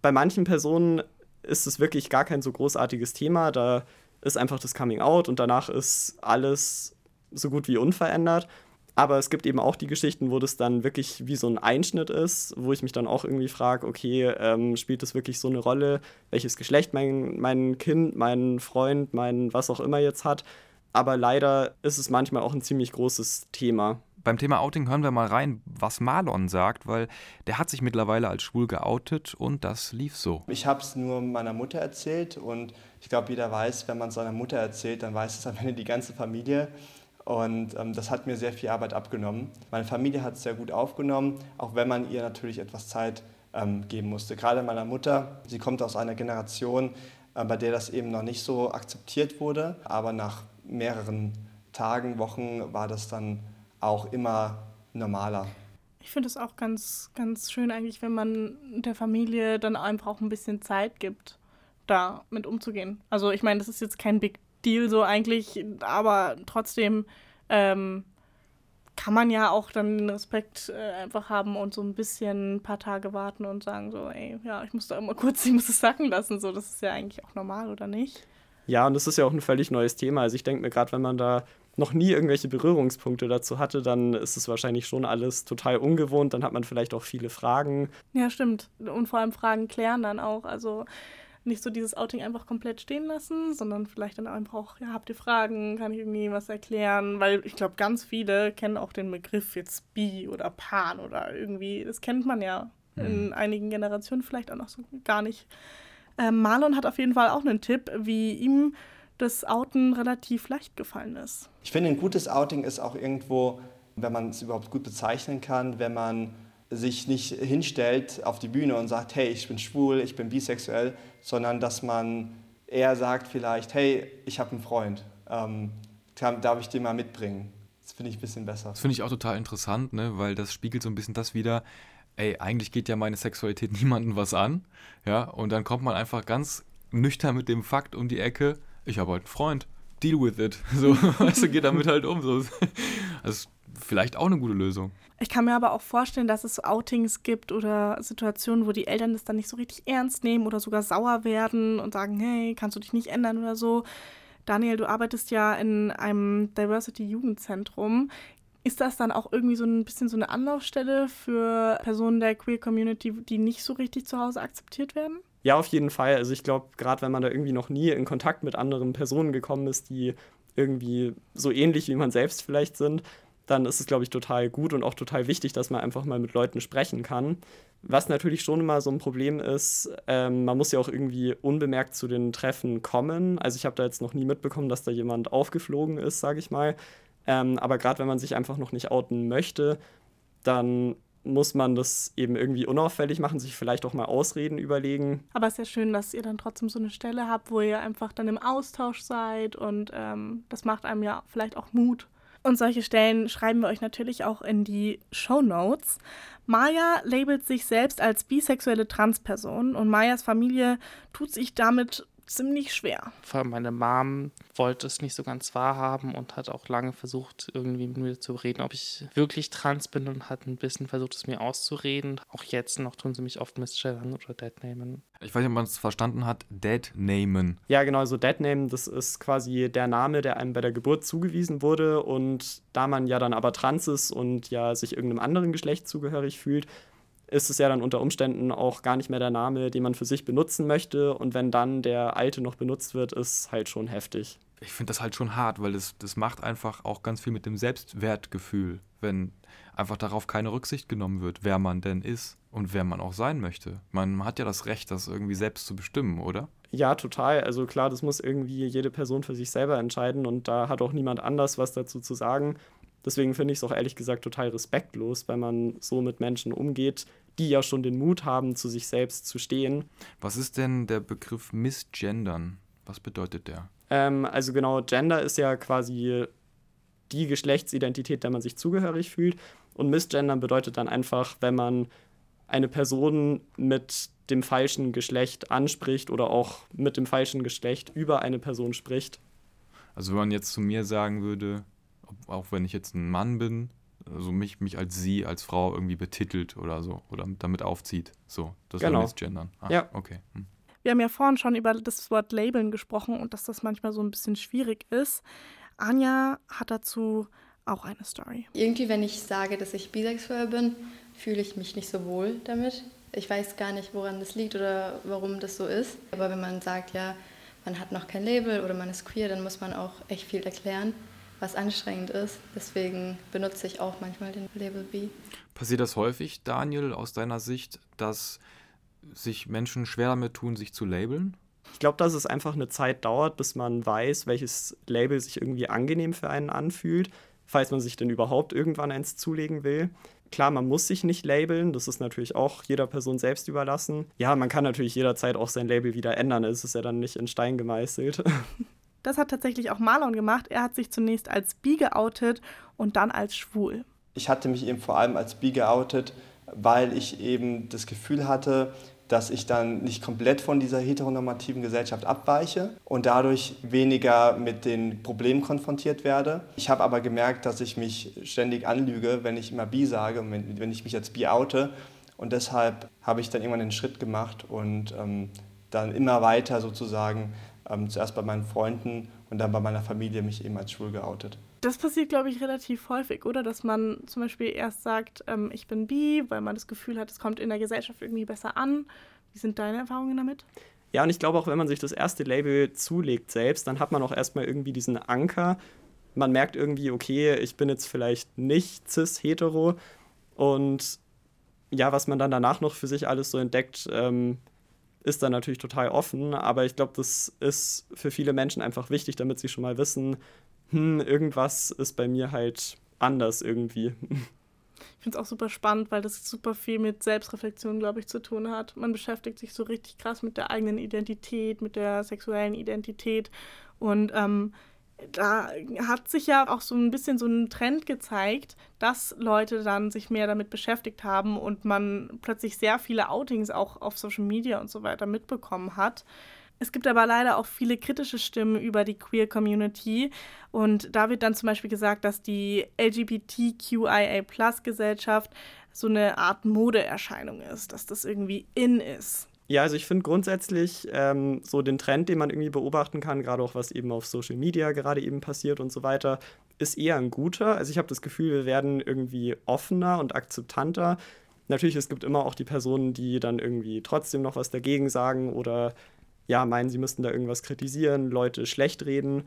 Bei manchen Personen ist es wirklich gar kein so großartiges Thema. Da ist einfach das Coming-out und danach ist alles so gut wie unverändert. Aber es gibt eben auch die Geschichten, wo das dann wirklich wie so ein Einschnitt ist, wo ich mich dann auch irgendwie frage, okay, ähm, spielt das wirklich so eine Rolle, welches Geschlecht mein, mein Kind, mein Freund, mein was auch immer jetzt hat. Aber leider ist es manchmal auch ein ziemlich großes Thema. Beim Thema Outing hören wir mal rein, was Marlon sagt, weil der hat sich mittlerweile als schwul geoutet und das lief so. Ich habe es nur meiner Mutter erzählt und ich glaube, jeder weiß, wenn man es seiner Mutter erzählt, dann weiß es am Ende die ganze Familie. Und ähm, das hat mir sehr viel Arbeit abgenommen. Meine Familie hat es sehr gut aufgenommen, auch wenn man ihr natürlich etwas Zeit ähm, geben musste. Gerade meiner Mutter, sie kommt aus einer Generation, äh, bei der das eben noch nicht so akzeptiert wurde. Aber nach mehreren Tagen, Wochen war das dann auch immer normaler. Ich finde es auch ganz, ganz schön eigentlich, wenn man der Familie dann einfach auch ein bisschen Zeit gibt, da mit umzugehen. Also ich meine, das ist jetzt kein Big Deal so eigentlich, aber trotzdem ähm, kann man ja auch dann den Respekt äh, einfach haben und so ein bisschen ein paar Tage warten und sagen so, ey, ja, ich muss da immer <laughs> kurz, ich muss es sacken lassen, so, das ist ja eigentlich auch normal, oder nicht? Ja, und das ist ja auch ein völlig neues Thema. Also ich denke mir gerade, wenn man da noch nie irgendwelche Berührungspunkte dazu hatte, dann ist es wahrscheinlich schon alles total ungewohnt. Dann hat man vielleicht auch viele Fragen. Ja, stimmt. Und vor allem Fragen klären dann auch. Also nicht so dieses Outing einfach komplett stehen lassen, sondern vielleicht dann einfach auch, ja, habt ihr Fragen, kann ich irgendwie was erklären? Weil ich glaube, ganz viele kennen auch den Begriff jetzt Bi oder Pan oder irgendwie, das kennt man ja mhm. in einigen Generationen vielleicht auch noch so gar nicht. Ähm, Marlon hat auf jeden Fall auch einen Tipp, wie ihm das Outen relativ leicht gefallen ist. Ich finde, ein gutes Outing ist auch irgendwo, wenn man es überhaupt gut bezeichnen kann, wenn man sich nicht hinstellt auf die Bühne und sagt, hey, ich bin schwul, ich bin bisexuell, sondern dass man eher sagt vielleicht, hey, ich habe einen Freund, ähm, darf ich den mal mitbringen? Das finde ich ein bisschen besser. Das finde ich auch total interessant, ne? weil das spiegelt so ein bisschen das wieder, ey, eigentlich geht ja meine Sexualität <laughs> niemandem was an, ja, und dann kommt man einfach ganz nüchtern mit dem Fakt um die Ecke, ich habe halt einen Freund, deal with it, <laughs> so, weißt du, geht damit halt um, so. <laughs> Also vielleicht auch eine gute Lösung. Ich kann mir aber auch vorstellen, dass es so Outings gibt oder Situationen, wo die Eltern das dann nicht so richtig ernst nehmen oder sogar sauer werden und sagen, hey, kannst du dich nicht ändern oder so. Daniel, du arbeitest ja in einem Diversity-Jugendzentrum. Ist das dann auch irgendwie so ein bisschen so eine Anlaufstelle für Personen der Queer Community, die nicht so richtig zu Hause akzeptiert werden? Ja, auf jeden Fall. Also ich glaube, gerade wenn man da irgendwie noch nie in Kontakt mit anderen Personen gekommen ist, die irgendwie so ähnlich wie man selbst vielleicht sind, dann ist es, glaube ich, total gut und auch total wichtig, dass man einfach mal mit Leuten sprechen kann. Was natürlich schon immer so ein Problem ist, ähm, man muss ja auch irgendwie unbemerkt zu den Treffen kommen. Also ich habe da jetzt noch nie mitbekommen, dass da jemand aufgeflogen ist, sage ich mal. Ähm, aber gerade wenn man sich einfach noch nicht outen möchte, dann muss man das eben irgendwie unauffällig machen, sich vielleicht auch mal Ausreden überlegen. Aber es ist ja schön, dass ihr dann trotzdem so eine Stelle habt, wo ihr einfach dann im Austausch seid und ähm, das macht einem ja vielleicht auch Mut. Und solche Stellen schreiben wir euch natürlich auch in die Show Notes. Maya labelt sich selbst als bisexuelle Transperson und Mayas Familie tut sich damit ziemlich schwer. Vor allem meine Mom wollte es nicht so ganz wahrhaben und hat auch lange versucht, irgendwie mit mir zu reden, ob ich wirklich trans bin und hat ein bisschen versucht, es mir auszureden. Auch jetzt noch tun sie mich oft missstellen oder deadnamen. Ich weiß nicht, ob man es verstanden hat. Deadnamen. Ja, genau, so Deadname, das ist quasi der Name, der einem bei der Geburt zugewiesen wurde. Und da man ja dann aber trans ist und ja sich irgendeinem anderen Geschlecht zugehörig fühlt, ist es ja dann unter Umständen auch gar nicht mehr der Name, den man für sich benutzen möchte. Und wenn dann der alte noch benutzt wird, ist halt schon heftig. Ich finde das halt schon hart, weil das, das macht einfach auch ganz viel mit dem Selbstwertgefühl, wenn einfach darauf keine Rücksicht genommen wird, wer man denn ist und wer man auch sein möchte. Man hat ja das Recht, das irgendwie selbst zu bestimmen, oder? Ja, total. Also klar, das muss irgendwie jede Person für sich selber entscheiden und da hat auch niemand anders was dazu zu sagen. Deswegen finde ich es auch ehrlich gesagt total respektlos, wenn man so mit Menschen umgeht, die ja schon den Mut haben, zu sich selbst zu stehen. Was ist denn der Begriff Missgendern? Was bedeutet der? Ähm, also genau, Gender ist ja quasi die Geschlechtsidentität, der man sich zugehörig fühlt. Und Missgendern bedeutet dann einfach, wenn man eine Person mit dem falschen Geschlecht anspricht oder auch mit dem falschen Geschlecht über eine Person spricht. Also wenn man jetzt zu mir sagen würde, auch wenn ich jetzt ein Mann bin, also mich, mich als sie, als Frau irgendwie betitelt oder so oder damit aufzieht. So, das genau. ist Gendern. Ah, ja. Okay. Hm. Wir haben ja vorhin schon über das Wort Labeln gesprochen und dass das manchmal so ein bisschen schwierig ist. Anja hat dazu auch eine Story. Irgendwie, wenn ich sage, dass ich bisexuell bin, fühle ich mich nicht so wohl damit. Ich weiß gar nicht, woran das liegt oder warum das so ist. Aber wenn man sagt, ja, man hat noch kein Label oder man ist queer, dann muss man auch echt viel erklären, was anstrengend ist. Deswegen benutze ich auch manchmal den Label B. Passiert das häufig, Daniel, aus deiner Sicht, dass sich Menschen schwer damit tun, sich zu labeln? Ich glaube, dass es einfach eine Zeit dauert, bis man weiß, welches Label sich irgendwie angenehm für einen anfühlt, falls man sich denn überhaupt irgendwann eins zulegen will. Klar, man muss sich nicht labeln, das ist natürlich auch jeder Person selbst überlassen. Ja, man kann natürlich jederzeit auch sein Label wieder ändern, es ist ja dann nicht in Stein gemeißelt. <laughs> Das hat tatsächlich auch Marlon gemacht. Er hat sich zunächst als bi geoutet und dann als schwul. Ich hatte mich eben vor allem als bi geoutet, weil ich eben das Gefühl hatte, dass ich dann nicht komplett von dieser heteronormativen Gesellschaft abweiche und dadurch weniger mit den Problemen konfrontiert werde. Ich habe aber gemerkt, dass ich mich ständig anlüge, wenn ich immer bi sage und wenn, wenn ich mich als bi oute. Und deshalb habe ich dann irgendwann den Schritt gemacht und ähm, dann immer weiter sozusagen, ähm, zuerst bei meinen Freunden und dann bei meiner Familie mich eben als schwul geoutet. Das passiert, glaube ich, relativ häufig, oder? Dass man zum Beispiel erst sagt, ähm, ich bin bi, weil man das Gefühl hat, es kommt in der Gesellschaft irgendwie besser an. Wie sind deine Erfahrungen damit? Ja, und ich glaube auch, wenn man sich das erste Label zulegt selbst, dann hat man auch erstmal irgendwie diesen Anker. Man merkt irgendwie, okay, ich bin jetzt vielleicht nicht cis-hetero. Und ja, was man dann danach noch für sich alles so entdeckt, ähm, ist dann natürlich total offen. Aber ich glaube, das ist für viele Menschen einfach wichtig, damit sie schon mal wissen, hm, irgendwas ist bei mir halt anders irgendwie. Ich finde es auch super spannend, weil das super viel mit Selbstreflexion, glaube ich, zu tun hat. Man beschäftigt sich so richtig krass mit der eigenen Identität, mit der sexuellen Identität. Und ähm, da hat sich ja auch so ein bisschen so ein Trend gezeigt, dass Leute dann sich mehr damit beschäftigt haben und man plötzlich sehr viele Outings auch auf Social Media und so weiter mitbekommen hat. Es gibt aber leider auch viele kritische Stimmen über die Queer Community. Und da wird dann zum Beispiel gesagt, dass die LGBTQIA-Plus-Gesellschaft so eine Art Modeerscheinung ist, dass das irgendwie in ist. Ja, also ich finde grundsätzlich ähm, so den Trend, den man irgendwie beobachten kann, gerade auch was eben auf Social Media gerade eben passiert und so weiter, ist eher ein guter. Also ich habe das Gefühl, wir werden irgendwie offener und akzeptanter. Natürlich, es gibt immer auch die Personen, die dann irgendwie trotzdem noch was dagegen sagen oder ja, meinen, sie müssten da irgendwas kritisieren, Leute schlecht reden.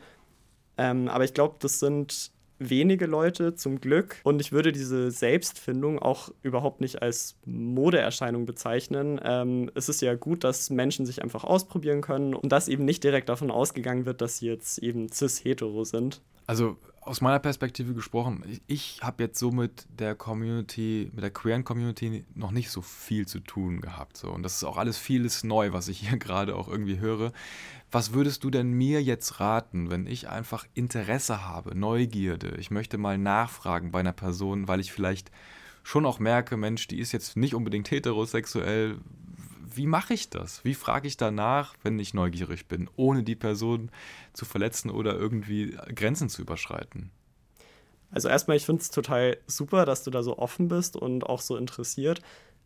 Ähm, aber ich glaube, das sind wenige Leute zum Glück. Und ich würde diese Selbstfindung auch überhaupt nicht als Modeerscheinung bezeichnen. Ähm, es ist ja gut, dass Menschen sich einfach ausprobieren können und dass eben nicht direkt davon ausgegangen wird, dass sie jetzt eben cis-hetero sind. Also aus meiner Perspektive gesprochen, ich, ich habe jetzt so mit der Community, mit der queeren Community noch nicht so viel zu tun gehabt. So. Und das ist auch alles vieles neu, was ich hier <laughs> gerade auch irgendwie höre. Was würdest du denn mir jetzt raten, wenn ich einfach Interesse habe, Neugierde, ich möchte mal nachfragen bei einer Person, weil ich vielleicht schon auch merke, Mensch, die ist jetzt nicht unbedingt heterosexuell. Wie mache ich das? Wie frage ich danach, wenn ich neugierig bin, ohne die Person zu verletzen oder irgendwie Grenzen zu überschreiten? Also erstmal, ich finde es total super, dass du da so offen bist und auch so interessiert.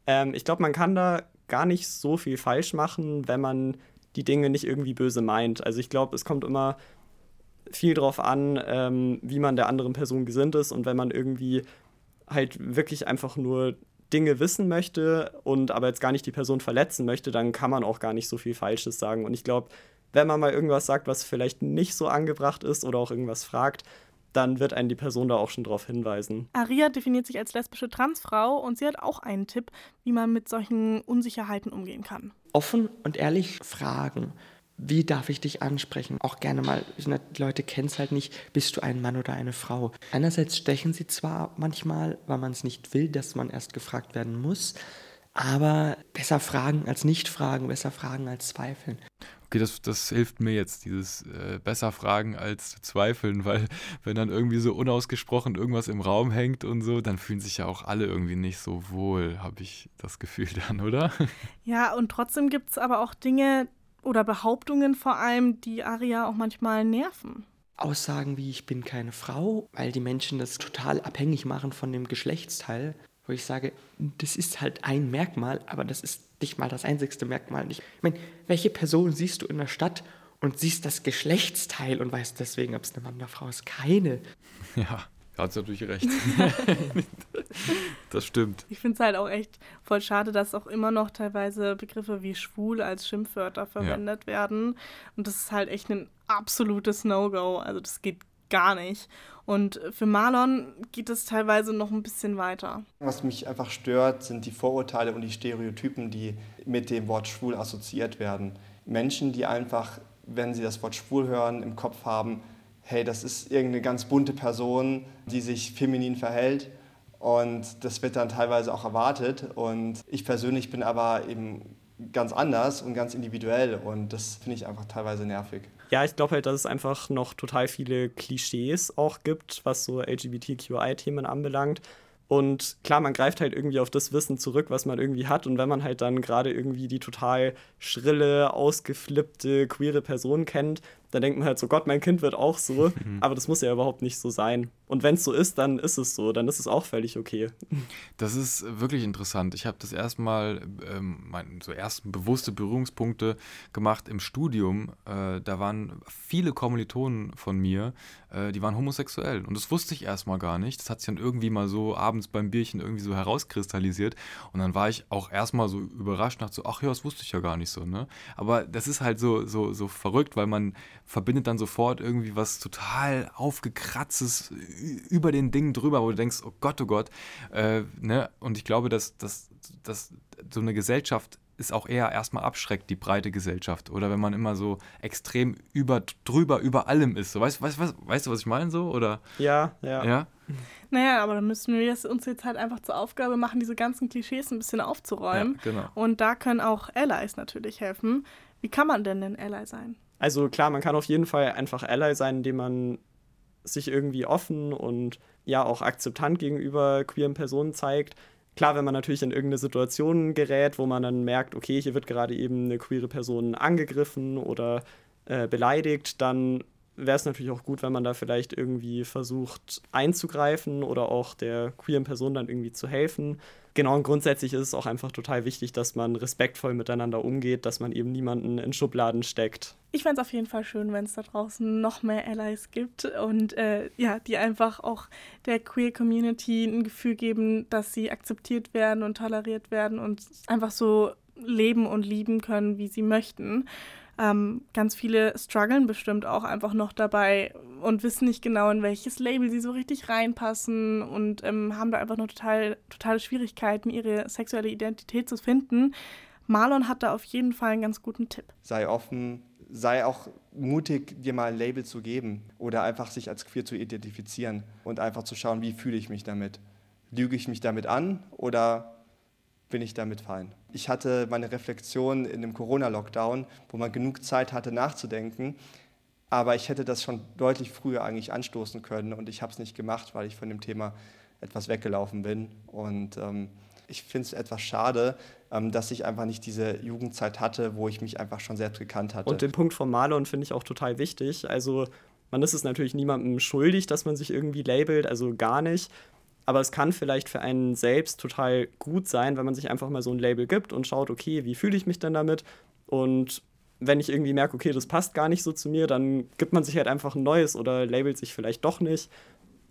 Ähm, ich glaube, man kann da gar nicht so viel falsch machen, wenn man die Dinge nicht irgendwie böse meint. Also ich glaube, es kommt immer viel drauf an, ähm, wie man der anderen Person gesinnt ist und wenn man irgendwie halt wirklich einfach nur Dinge wissen möchte und aber jetzt gar nicht die Person verletzen möchte, dann kann man auch gar nicht so viel Falsches sagen. Und ich glaube, wenn man mal irgendwas sagt, was vielleicht nicht so angebracht ist oder auch irgendwas fragt, dann wird einen die Person da auch schon darauf hinweisen. Aria definiert sich als lesbische Transfrau und sie hat auch einen Tipp, wie man mit solchen Unsicherheiten umgehen kann. Offen und ehrlich fragen. Wie darf ich dich ansprechen? Auch gerne mal, die Leute kennen es halt nicht, bist du ein Mann oder eine Frau? Einerseits stechen sie zwar manchmal, weil man es nicht will, dass man erst gefragt werden muss, aber besser fragen als nicht fragen, besser fragen als zweifeln. Okay, das, das hilft mir jetzt, dieses äh, besser fragen als zweifeln, weil <laughs> wenn dann irgendwie so unausgesprochen irgendwas im Raum hängt und so, dann fühlen sich ja auch alle irgendwie nicht so wohl, habe ich das Gefühl <laughs> dann, oder? Ja, und trotzdem gibt es aber auch Dinge oder Behauptungen vor allem, die Aria auch manchmal nerven. Aussagen wie ich bin keine Frau, weil die Menschen das total abhängig machen von dem Geschlechtsteil, wo ich sage, das ist halt ein Merkmal, aber das ist nicht mal das einzigste Merkmal. Ich meine, welche Person siehst du in der Stadt und siehst das Geschlechtsteil und weißt deswegen, ob es eine Mann oder Frau ist? Keine. <laughs> Ja, hat natürlich recht. <laughs> das stimmt. Ich finde es halt auch echt voll schade, dass auch immer noch teilweise Begriffe wie schwul als Schimpfwörter verwendet ja. werden. Und das ist halt echt ein absolutes No-Go. Also das geht gar nicht. Und für Marlon geht es teilweise noch ein bisschen weiter. Was mich einfach stört, sind die Vorurteile und die Stereotypen, die mit dem Wort schwul assoziiert werden. Menschen, die einfach, wenn sie das Wort schwul hören, im Kopf haben, hey, das ist irgendeine ganz bunte Person, die sich feminin verhält. Und das wird dann teilweise auch erwartet. Und ich persönlich bin aber eben ganz anders und ganz individuell. Und das finde ich einfach teilweise nervig. Ja, ich glaube halt, dass es einfach noch total viele Klischees auch gibt, was so LGBTQI-Themen anbelangt. Und klar, man greift halt irgendwie auf das Wissen zurück, was man irgendwie hat. Und wenn man halt dann gerade irgendwie die total schrille, ausgeflippte, queere Person kennt, dann denkt man halt so, Gott, mein Kind wird auch so. <laughs> Mhm. Aber das muss ja überhaupt nicht so sein. Und wenn es so ist, dann ist es so. Dann ist es auch völlig okay. Das ist wirklich interessant. Ich habe das erstmal, ähm, meine so ersten bewusste Berührungspunkte gemacht im Studium. Äh, da waren viele Kommilitonen von mir, äh, die waren homosexuell. Und das wusste ich erstmal gar nicht. Das hat sich dann irgendwie mal so abends beim Bierchen irgendwie so herauskristallisiert. Und dann war ich auch erstmal so überrascht, nach so, ach ja, das wusste ich ja gar nicht so. Ne? Aber das ist halt so, so, so verrückt, weil man verbindet dann sofort irgendwie was total aufgekratztes über den Dingen drüber, wo du denkst, oh Gott, oh Gott. Äh, ne? Und ich glaube, dass, dass, dass so eine Gesellschaft ist auch eher erstmal abschreckt, die breite Gesellschaft. Oder wenn man immer so extrem über, drüber, über allem ist. So, weißt, weißt, weißt, weißt du, was ich meine so? Oder? Ja, ja. ja? Naja, aber dann müssen wir uns jetzt halt einfach zur Aufgabe machen, diese ganzen Klischees ein bisschen aufzuräumen. Ja, genau. Und da können auch Allies natürlich helfen. Wie kann man denn ein Ally sein? Also klar, man kann auf jeden Fall einfach Ally sein, indem man sich irgendwie offen und ja auch akzeptant gegenüber queeren Personen zeigt. Klar, wenn man natürlich in irgendeine Situation gerät, wo man dann merkt, okay, hier wird gerade eben eine queere Person angegriffen oder äh, beleidigt, dann wäre es natürlich auch gut, wenn man da vielleicht irgendwie versucht einzugreifen oder auch der queeren Person dann irgendwie zu helfen genau, und grundsätzlich ist es auch einfach total wichtig, dass man respektvoll miteinander umgeht, dass man eben niemanden in Schubladen steckt. Ich fände es auf jeden Fall schön, wenn es da draußen noch mehr Allies gibt und äh, ja, die einfach auch der Queer Community ein Gefühl geben, dass sie akzeptiert werden und toleriert werden und einfach so leben und lieben können, wie sie möchten. Ähm, ganz viele strugglen bestimmt auch einfach noch dabei und wissen nicht genau, in welches Label sie so richtig reinpassen und ähm, haben da einfach noch total, totale Schwierigkeiten, ihre sexuelle Identität zu finden. Marlon hat da auf jeden Fall einen ganz guten Tipp. Sei offen, sei auch mutig, dir mal ein Label zu geben oder einfach sich als queer zu identifizieren und einfach zu schauen, wie fühle ich mich damit. Lüge ich mich damit an oder bin ich damit fein. Ich hatte meine Reflexion in dem Corona-Lockdown, wo man genug Zeit hatte nachzudenken, aber ich hätte das schon deutlich früher eigentlich anstoßen können und ich habe es nicht gemacht, weil ich von dem Thema etwas weggelaufen bin. Und ähm, ich finde es etwas schade, ähm, dass ich einfach nicht diese Jugendzeit hatte, wo ich mich einfach schon selbst gekannt hatte. Und den Punkt von Marlon finde ich auch total wichtig. Also man ist es natürlich niemandem schuldig, dass man sich irgendwie labelt, also gar nicht. Aber es kann vielleicht für einen selbst total gut sein, wenn man sich einfach mal so ein Label gibt und schaut, okay, wie fühle ich mich denn damit? Und wenn ich irgendwie merke, okay, das passt gar nicht so zu mir, dann gibt man sich halt einfach ein neues oder labelt sich vielleicht doch nicht.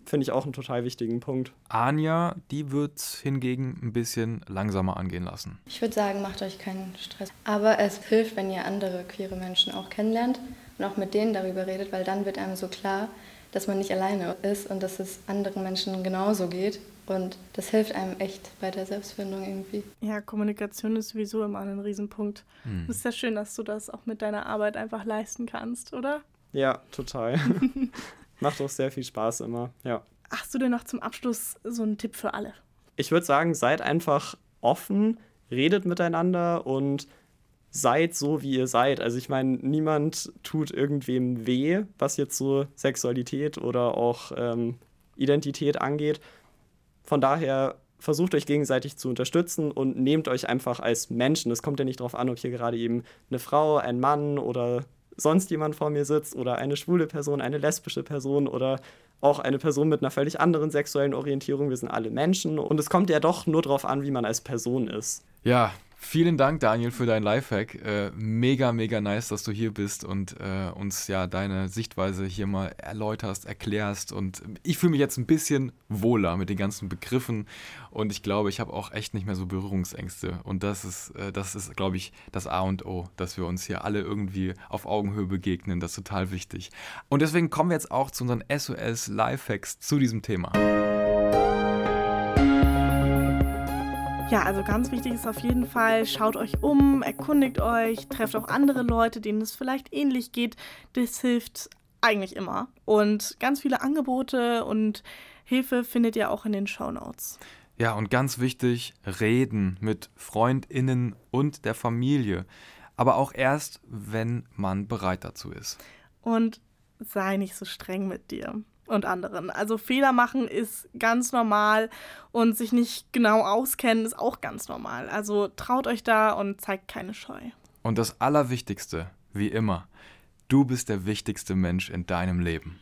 Finde ich auch einen total wichtigen Punkt. Anja, die wird hingegen ein bisschen langsamer angehen lassen. Ich würde sagen, macht euch keinen Stress. Aber es hilft, wenn ihr andere queere Menschen auch kennenlernt und auch mit denen darüber redet, weil dann wird einem so klar, dass man nicht alleine ist und dass es anderen Menschen genauso geht. Und das hilft einem echt bei der Selbstfindung irgendwie. Ja, Kommunikation ist sowieso immer ein Riesenpunkt. Hm. Es ist ja schön, dass du das auch mit deiner Arbeit einfach leisten kannst, oder? Ja, total. <laughs> Macht auch sehr viel Spaß immer, ja. Hast du denn noch zum Abschluss so einen Tipp für alle? Ich würde sagen, seid einfach offen, redet miteinander und seid so, wie ihr seid. Also ich meine, niemand tut irgendwem weh, was jetzt so Sexualität oder auch ähm, Identität angeht. Von daher versucht euch gegenseitig zu unterstützen und nehmt euch einfach als Menschen. Es kommt ja nicht darauf an, ob hier gerade eben eine Frau, ein Mann oder sonst jemand vor mir sitzt oder eine schwule Person, eine lesbische Person oder auch eine Person mit einer völlig anderen sexuellen Orientierung. Wir sind alle Menschen und es kommt ja doch nur darauf an, wie man als Person ist. Ja, Vielen Dank, Daniel, für deinen Lifehack. Äh, mega, mega nice, dass du hier bist und äh, uns ja deine Sichtweise hier mal erläuterst, erklärst. Und ich fühle mich jetzt ein bisschen wohler mit den ganzen Begriffen und ich glaube, ich habe auch echt nicht mehr so Berührungsängste. Und das ist, äh, das ist, glaube ich, das A und O, dass wir uns hier alle irgendwie auf Augenhöhe begegnen. Das ist total wichtig. Und deswegen kommen wir jetzt auch zu unseren SOS Lifehacks zu diesem Thema. Ja, also ganz wichtig ist auf jeden Fall, schaut euch um, erkundigt euch, trefft auch andere Leute, denen es vielleicht ähnlich geht. Das hilft eigentlich immer. Und ganz viele Angebote und Hilfe findet ihr auch in den Show Notes. Ja, und ganz wichtig, reden mit Freundinnen und der Familie. Aber auch erst, wenn man bereit dazu ist. Und sei nicht so streng mit dir und anderen. Also Fehler machen ist ganz normal und sich nicht genau auskennen ist auch ganz normal. Also traut euch da und zeigt keine Scheu. Und das Allerwichtigste, wie immer, du bist der wichtigste Mensch in deinem Leben.